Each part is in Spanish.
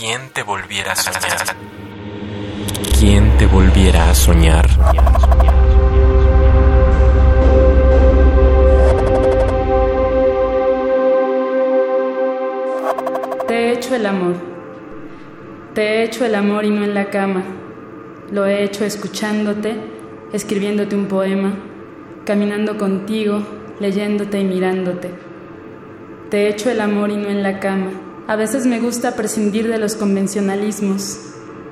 ¿Quién te volviera a soñar? ¿Quién te volviera a soñar? Te he hecho el amor. Te he hecho el amor y no en la cama. Lo he hecho escuchándote, escribiéndote un poema, caminando contigo, leyéndote y mirándote. Te he hecho el amor y no en la cama. A veces me gusta prescindir de los convencionalismos.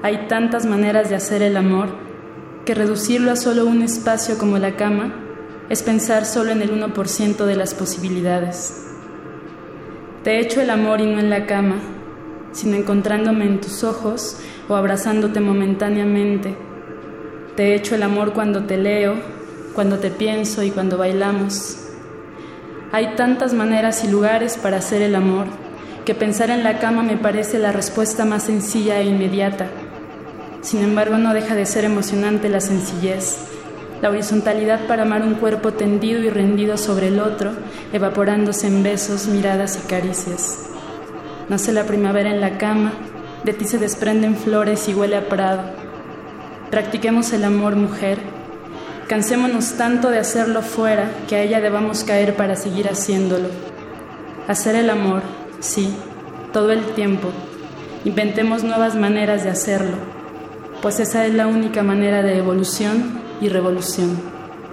Hay tantas maneras de hacer el amor que reducirlo a solo un espacio como la cama es pensar solo en el 1% de las posibilidades. Te he hecho el amor y no en la cama, sino encontrándome en tus ojos o abrazándote momentáneamente. Te he hecho el amor cuando te leo, cuando te pienso y cuando bailamos. Hay tantas maneras y lugares para hacer el amor que pensar en la cama me parece la respuesta más sencilla e inmediata. Sin embargo, no deja de ser emocionante la sencillez, la horizontalidad para amar un cuerpo tendido y rendido sobre el otro, evaporándose en besos, miradas y caricias. Nace la primavera en la cama, de ti se desprenden flores y huele a prado. Practiquemos el amor, mujer. Cansémonos tanto de hacerlo fuera que a ella debamos caer para seguir haciéndolo. Hacer el amor, sí, todo el tiempo. Inventemos nuevas maneras de hacerlo, pues esa es la única manera de evolución y revolución.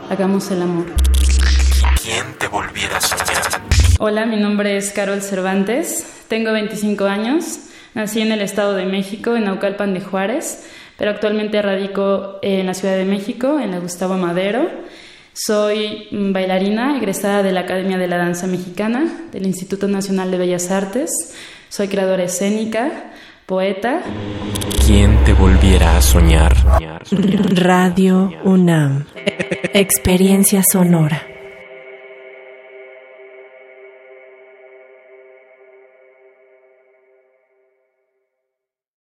Hagamos el amor. ¿Quién te volviera a? Hola, mi nombre es Carol Cervantes, tengo 25 años, nací en el Estado de México, en Naucalpan de Juárez, pero actualmente radico en la Ciudad de México, en la Gustavo Madero. Soy bailarina egresada de la Academia de la Danza Mexicana, del Instituto Nacional de Bellas Artes. Soy creadora escénica, poeta. ¿Quién te volviera a soñar? Radio UNAM. Experiencia sonora.